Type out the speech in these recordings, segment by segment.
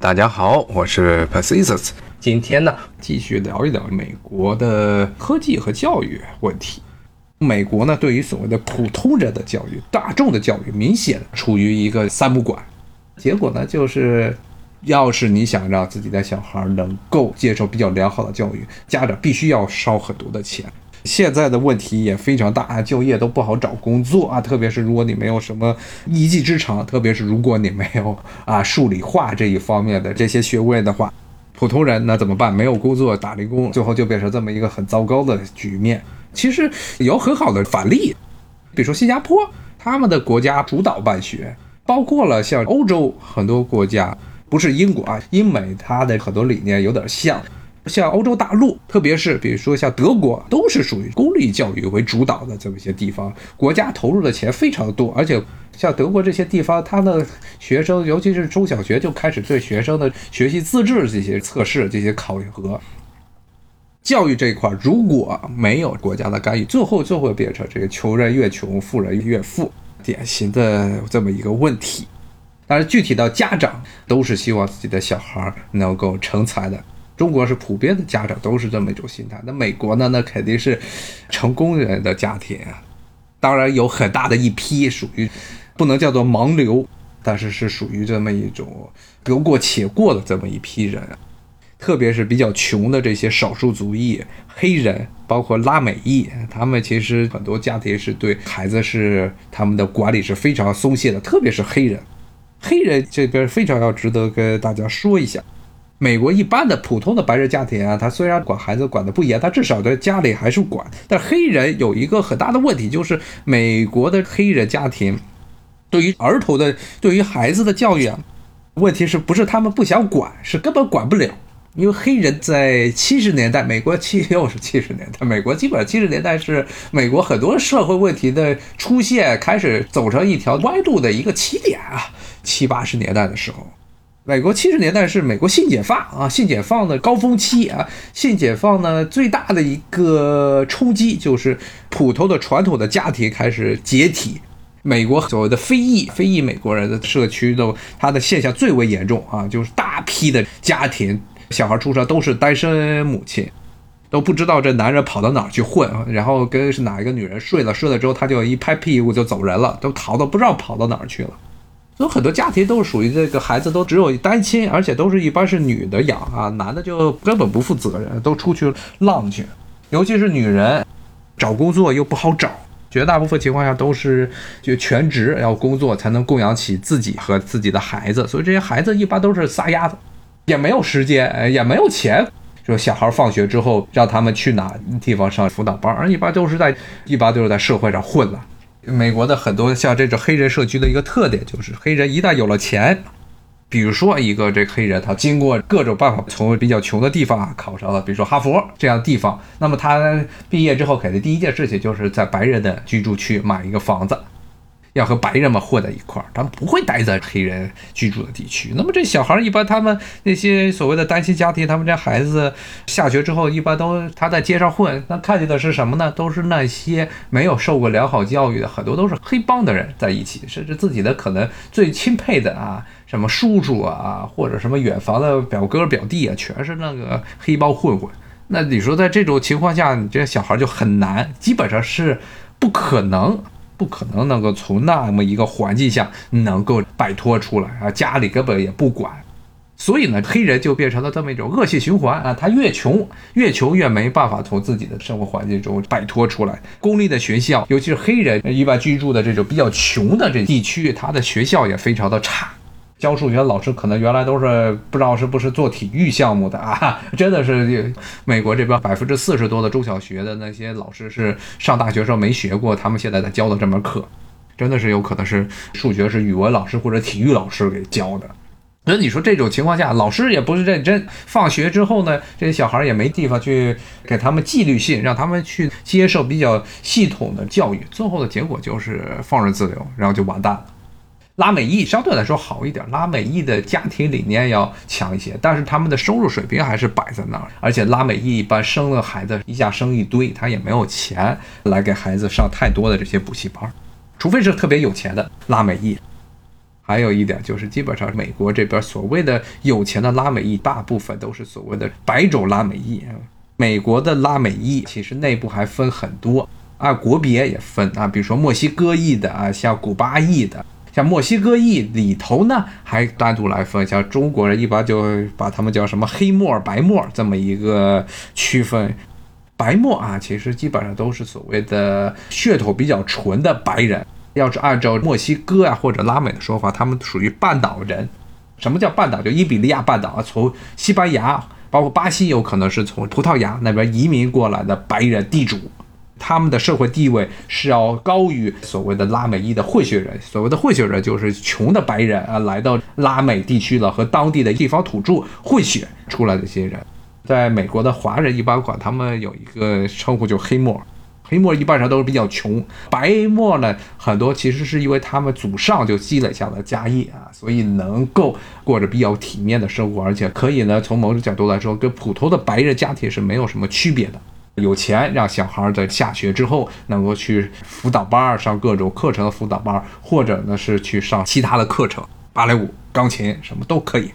大家好，我是 Persistence。今天呢，继续聊一聊美国的科技和教育问题。美国呢，对于所谓的普通人的教育、大众的教育，明显处于一个三不管。结果呢，就是要是你想让自己的小孩能够接受比较良好的教育，家长必须要烧很多的钱。现在的问题也非常大，就业都不好找工作啊，特别是如果你没有什么一技之长，特别是如果你没有啊数理化这一方面的这些学位的话，普通人那怎么办？没有工作，打零工，最后就变成这么一个很糟糕的局面。其实有很好的反例，比如说新加坡，他们的国家主导办学，包括了像欧洲很多国家，不是英国啊，英美它的很多理念有点像。像欧洲大陆，特别是比如说像德国，都是属于公立教育为主导的这么一些地方，国家投入的钱非常多，而且像德国这些地方，他的学生，尤其是中小学就开始对学生的学习自治这些测试、这些考核。教育这一块如果没有国家的干预，最后就会变成这个穷人越穷，富人越富，典型的这么一个问题。但是具体到家长，都是希望自己的小孩能够成才的。中国是普遍的家长都是这么一种心态，那美国呢？那肯定是成功人的家庭啊，当然有很大的一批属于不能叫做盲流，但是是属于这么一种得过且过的这么一批人，特别是比较穷的这些少数族裔、黑人，包括拉美裔，他们其实很多家庭是对孩子是他们的管理是非常松懈的，特别是黑人，黑人这边非常要值得跟大家说一下。美国一般的普通的白人家庭啊，他虽然管孩子管得不严，他至少在家里还是管。但黑人有一个很大的问题，就是美国的黑人家庭对于儿童的、对于孩子的教育啊，问题是不是他们不想管，是根本管不了。因为黑人在七十年代，美国七又是七十年代，美国基本上七十年代是美国很多社会问题的出现开始走上一条歪路的一个起点啊，七八十年代的时候。美国七十年代是美国性解放啊，性解放的高峰期啊，性解放呢最大的一个冲击就是普通的传统的家庭开始解体，美国所谓的非裔非裔美国人的社区的它的现象最为严重啊，就是大批的家庭小孩出生都是单身母亲，都不知道这男人跑到哪儿去混，然后跟是哪一个女人睡了，睡了之后他就一拍屁股就走人了，都逃到不知道跑到哪儿去了。有很多家庭都是属于这个孩子都只有单亲，而且都是一般是女的养啊，男的就根本不负责任，都出去浪去。尤其是女人，找工作又不好找，绝大部分情况下都是就全职要工作才能供养起自己和自己的孩子，所以这些孩子一般都是撒丫子，也没有时间，也没有钱，说小孩放学之后让他们去哪地方上辅导班，一般都是在一般都是在社会上混了。美国的很多像这种黑人社区的一个特点就是，黑人一旦有了钱，比如说一个这黑人他经过各种办法从比较穷的地方考上了，比如说哈佛这样的地方，那么他毕业之后肯定第一件事情就是在白人的居住区买一个房子。要和白人们混在一块儿，他们不会待在黑人居住的地区。那么这小孩儿一般，他们那些所谓的单亲家庭，他们家孩子下学之后，一般都他在街上混，那看见的是什么呢？都是那些没有受过良好教育的，很多都是黑帮的人在一起，甚至自己的可能最钦佩的啊，什么叔叔啊，或者什么远房的表哥表弟啊，全是那个黑帮混混。那你说在这种情况下，你这小孩就很难，基本上是不可能。不可能能够从那么一个环境下能够摆脱出来啊！家里根本也不管，所以呢，黑人就变成了这么一种恶性循环啊！他越穷，越穷越没办法从自己的生活环境中摆脱出来。公立的学校，尤其是黑人一般居住的这种比较穷的这地区，他的学校也非常的差。教数学老师可能原来都是不知道是不是做体育项目的啊，真的是美国这边百分之四十多的中小学的那些老师是上大学时候没学过，他们现在在教的这门课，真的是有可能是数学是语文老师或者体育老师给教的。那你说这种情况下，老师也不是认真，放学之后呢，这些小孩也没地方去给他们纪律性，让他们去接受比较系统的教育，最后的结果就是放任自流，然后就完蛋了。拉美裔相对来说好一点，拉美裔的家庭理念要强一些，但是他们的收入水平还是摆在那儿。而且拉美裔一般生了孩子一下生一堆，他也没有钱来给孩子上太多的这些补习班，除非是特别有钱的拉美裔。还有一点就是，基本上美国这边所谓的有钱的拉美裔，大部分都是所谓的白种拉美裔。美国的拉美裔其实内部还分很多，按国别也分啊，比如说墨西哥裔的啊，像古巴裔的，像墨西哥裔里头呢还单独来分，像中国人一般就把他们叫什么黑墨、白墨这么一个区分。白墨啊，其实基本上都是所谓的血统比较纯的白人。要是按照墨西哥啊或者拉美的说法，他们属于半岛人。什么叫半岛？就伊比利亚半岛啊，从西班牙，包括巴西，有可能是从葡萄牙那边移民过来的白人地主，他们的社会地位是要高于所谓的拉美裔的混血人。所谓的混血人就是穷的白人啊，来到拉美地区了，和当地的地方土著混血出来的这些人。在美国的华人一般管他们有一个称呼，就黑墨。黑墨一般上都是比较穷，白墨呢很多其实是因为他们祖上就积累下了家业啊，所以能够过着比较体面的生活，而且可以呢从某种角度来说，跟普通的白人家庭是没有什么区别的。有钱让小孩在下学之后能够去辅导班上各种课程的辅导班，或者呢是去上其他的课程，芭蕾舞、钢琴什么都可以。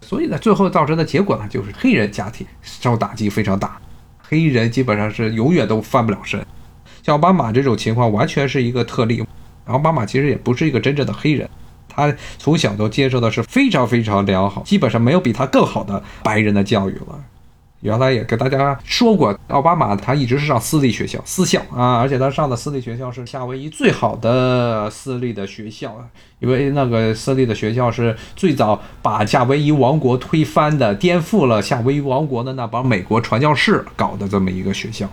所以呢，最后造成的结果呢，就是黑人家庭受打击非常大，黑人基本上是永远都翻不了身。像奥巴马这种情况完全是一个特例，奥巴马其实也不是一个真正的黑人，他从小都接受的是非常非常良好，基本上没有比他更好的白人的教育了。原来也给大家说过，奥巴马他一直是上私立学校，私校啊，而且他上的私立学校是夏威夷最好的私立的学校，因为那个私立的学校是最早把夏威夷王国推翻的，颠覆了夏威夷王国的那帮美国传教士搞的这么一个学校。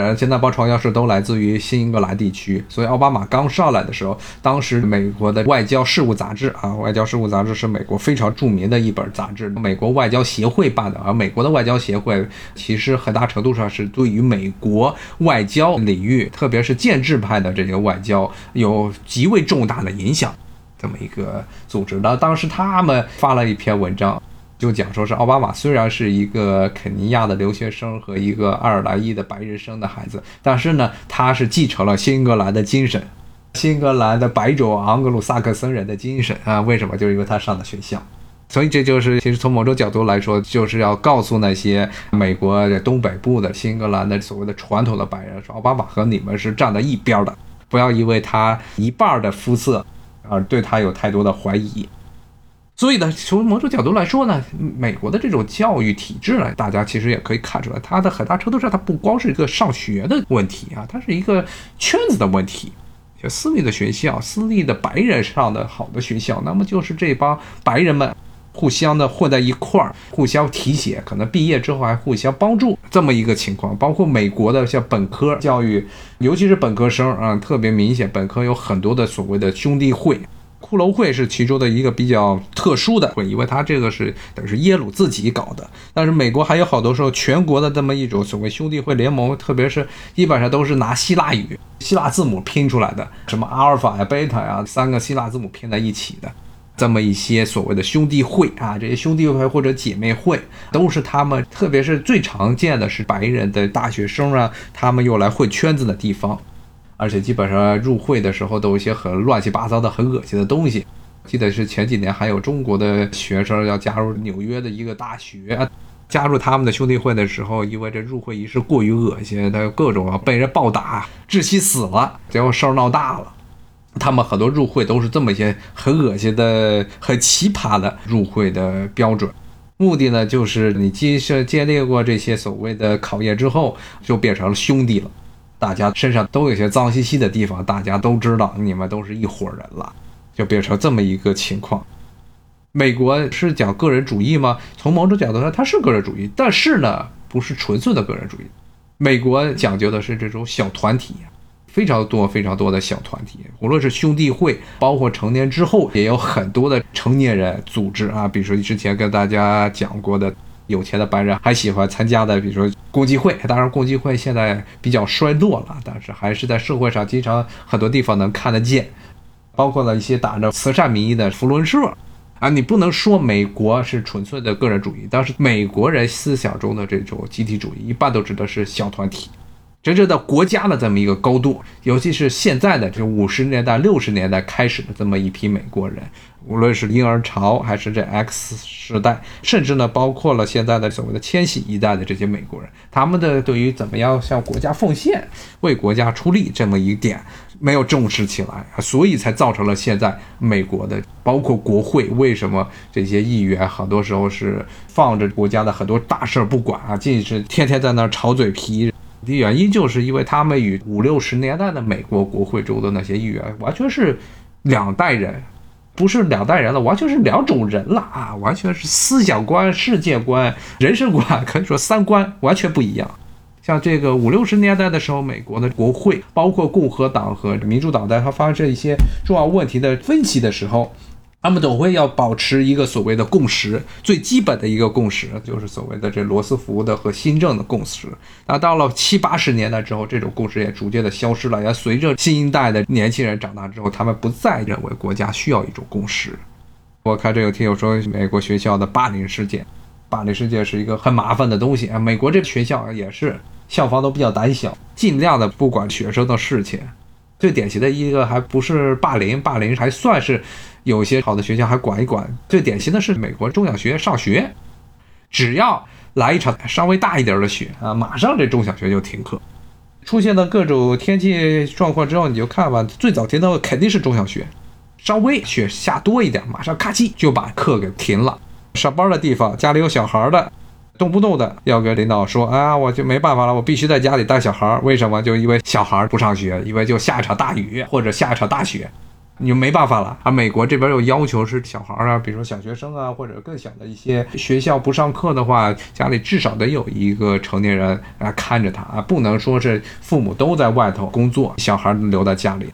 呃，现在帮传教士都来自于新英格兰地区，所以奥巴马刚上来的时候，当时美国的外交事务杂志啊，外交事务杂志是美国非常著名的一本杂志，美国外交协会办的。而美国的外交协会其实很大程度上是对于美国外交领域，特别是建制派的这个外交有极为重大的影响，这么一个组织。那当时他们发了一篇文章。就讲说是奥巴马虽然是一个肯尼亚的留学生和一个爱尔兰裔的白人生的孩子，但是呢，他是继承了新英格兰的精神，新英格兰的白种盎格鲁撒克森人的精神啊。为什么？就是因为他上的学校。所以这就是其实从某种角度来说，就是要告诉那些美国的东北部的新英格兰的所谓的传统的白人，说奥巴马和你们是站在一边的，不要因为他一半的肤色而对他有太多的怀疑。所以呢，从某种角度来说呢，美国的这种教育体制呢，大家其实也可以看出来，它的很大程度上，它不光是一个上学的问题啊，它是一个圈子的问题。就私立的学校，私立的白人上的好的学校，那么就是这帮白人们互相的混在一块儿，互相提携，可能毕业之后还互相帮助这么一个情况。包括美国的像本科教育，尤其是本科生啊，特别明显，本科有很多的所谓的兄弟会。骷髅会是其中的一个比较特殊的会，因为它这个是等于是耶鲁自己搞的。但是美国还有好多时候全国的这么一种所谓兄弟会联盟，特别是基本上都是拿希腊语、希腊字母拼出来的，什么阿尔法呀、贝塔呀，三个希腊字母拼在一起的，这么一些所谓的兄弟会啊，这些兄弟会或者姐妹会，都是他们，特别是最常见的是白人的大学生啊，他们又来混圈子的地方。而且基本上入会的时候都有一些很乱七八糟的、很恶心的东西。记得是前几年还有中国的学生要加入纽约的一个大学，加入他们的兄弟会的时候，因为这入会仪式过于恶心，他各种啊被人暴打、窒息死了，结果事儿闹大了。他们很多入会都是这么一些很恶心的、很奇葩的入会的标准，目的呢就是你经是经历过这些所谓的考验之后，就变成了兄弟了。大家身上都有些脏兮兮的地方，大家都知道你们都是一伙人了，就变成这么一个情况。美国是讲个人主义吗？从某种角度上，它是个人主义，但是呢，不是纯粹的个人主义。美国讲究的是这种小团体，非常多非常多的小团体，无论是兄弟会，包括成年之后也有很多的成年人组织啊，比如说之前跟大家讲过的。有钱的白人还喜欢参加的，比如说共济会。当然，共济会现在比较衰落了，但是还是在社会上经常很多地方能看得见。包括了一些打着慈善名义的福伦社啊，你不能说美国是纯粹的个人主义，但是美国人思想中的这种集体主义，一般都指的是小团体。真正的国家的这么一个高度，尤其是现在的这五十年代、六十年代开始的这么一批美国人，无论是婴儿潮还是这 X 时代，甚至呢包括了现在的所谓的千禧一代的这些美国人，他们的对于怎么样向国家奉献、为国家出力这么一点没有重视起来，所以才造成了现在美国的包括国会为什么这些议员很多时候是放着国家的很多大事儿不管啊，尽是天天在那儿吵嘴皮。的原因就是因为他们与五六十年代的美国国会中的那些议员完全是两代人，不是两代人了，完全是两种人了啊！完全是思想观、世界观、人生观，可以说三观完全不一样。像这个五六十年代的时候，美国的国会，包括共和党和民主党在他发生一些重要问题的分歧的时候。他们都会要保持一个所谓的共识，最基本的一个共识就是所谓的这罗斯福的和新政的共识。那到了七八十年代之后，这种共识也逐渐的消失了。也随着新一代的年轻人长大之后，他们不再认为国家需要一种共识。我看这有听友说，美国学校的霸凌事件，霸凌事件是一个很麻烦的东西啊。美国这学校也是校方都比较胆小，尽量的不管学生的事情。最典型的一个还不是霸凌，霸凌还算是。有些好的学校还管一管，最典型的是美国中小学上学，只要来一场稍微大一点的雪啊，马上这中小学就停课。出现了各种天气状况之后，你就看吧，最早停的肯定是中小学，稍微雪下多一点，马上咔叽就把课给停了。上班的地方，家里有小孩的，动不动的要跟领导说啊，我就没办法了，我必须在家里带小孩。为什么？就因为小孩不上学，因为就下一场大雨或者下一场大雪。你就没办法了啊！美国这边又要求是小孩啊，比如说小学生啊，或者更小的一些学校不上课的话，家里至少得有一个成年人啊看着他啊，不能说是父母都在外头工作，小孩留在家里，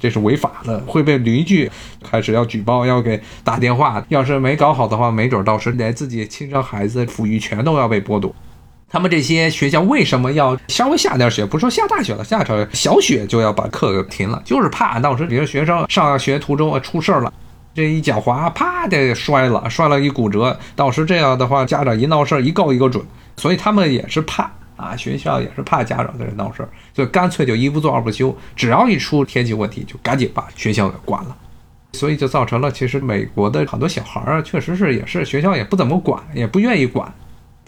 这是违法的，会被邻居开始要举报，要给打电话。要是没搞好的话，没准到时连自己亲生孩子抚育权都要被剥夺。他们这些学校为什么要稍微下点雪？不说下大雪了，下场小雪就要把课给停了，就是怕到时候比如学生上学途中出事儿了，这一脚滑，啪的摔了，摔了一骨折，到时这样的话，家长一闹事儿一告一个准，所以他们也是怕啊，学校也是怕家长在这闹事儿，所以干脆就一不做二不休，只要一出天气问题，就赶紧把学校给关了，所以就造成了其实美国的很多小孩儿，确实是也是学校也不怎么管，也不愿意管。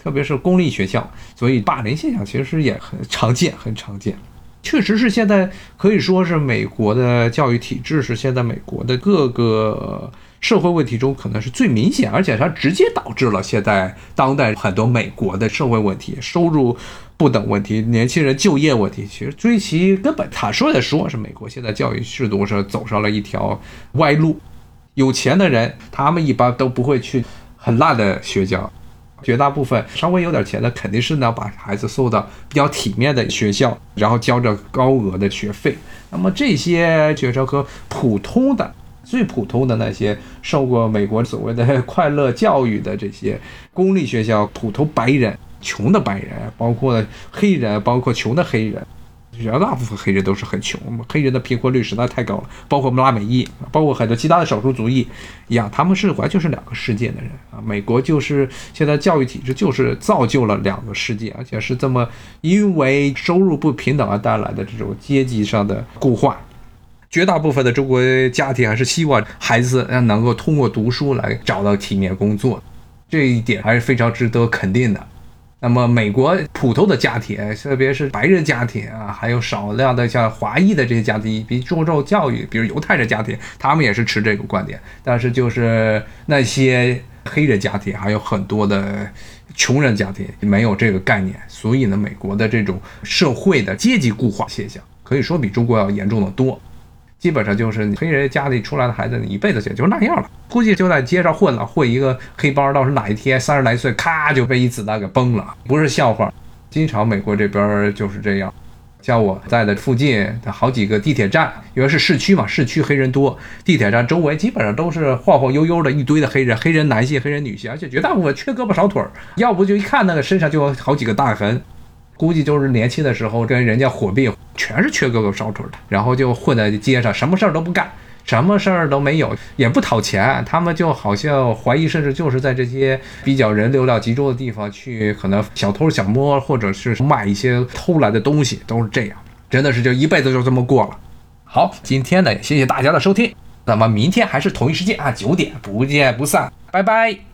特别是公立学校，所以霸凌现象其实也很常见，很常见。确实是现在可以说是美国的教育体制是现在美国的各个社会问题中可能是最明显，而且它直接导致了现在当代很多美国的社会问题、收入不等问题、年轻人就业问题。其实追其根本，坦率的说，是美国现在教育制度是走上了一条歪路。有钱的人，他们一般都不会去很烂的学校。绝大部分稍微有点钱的，肯定是呢把孩子送到比较体面的学校，然后交着高额的学费。那么这些学生和普通的、最普通的那些受过美国所谓的快乐教育的这些公立学校，普通白人、穷的白人，包括黑人，包括穷的黑人。绝大部分黑人都是很穷，黑人的贫困率实在太高了。包括我们拉美裔，包括很多其他的少数族裔一样，他们是完全是两个世界的人啊。美国就是现在教育体制就是造就了两个世界，而且是这么因为收入不平等而带来的这种阶级上的固化。绝大部分的中国家庭还是希望孩子能够通过读书来找到体面工作，这一点还是非常值得肯定的。那么，美国普通的家庭，特别是白人家庭啊，还有少量的像华裔的这些家庭，比注重教育，比如犹太人家庭，他们也是持这个观点。但是，就是那些黑人家庭，还有很多的穷人家庭，没有这个概念。所以呢，美国的这种社会的阶级固化现象，可以说比中国要严重的多。基本上就是黑人家里出来的孩子，你一辈子也就那样了。估计就在街上混了，混一个黑帮，到时哪一天三十来岁，咔就被一子弹给崩了，不是笑话。经常美国这边就是这样。像我在的附近的好几个地铁站，因为是市区嘛，市区黑人多，地铁站周围基本上都是晃晃悠悠的一堆的黑人，黑人男性、黑人女性，而且绝大部分缺胳膊少腿儿，要不就一看那个身上就有好几个大痕。估计就是年轻的时候跟人家火并，全是缺胳膊少腿的，然后就混在街上，什么事儿都不干，什么事儿都没有，也不讨钱，他们就好像怀疑，甚至就是在这些比较人流量集中的地方去，可能小偷小摸，或者是卖一些偷来的东西，都是这样，真的是就一辈子就这么过了。好，今天呢，也谢谢大家的收听，那么明天还是同一时间啊，九点不见不散，拜拜。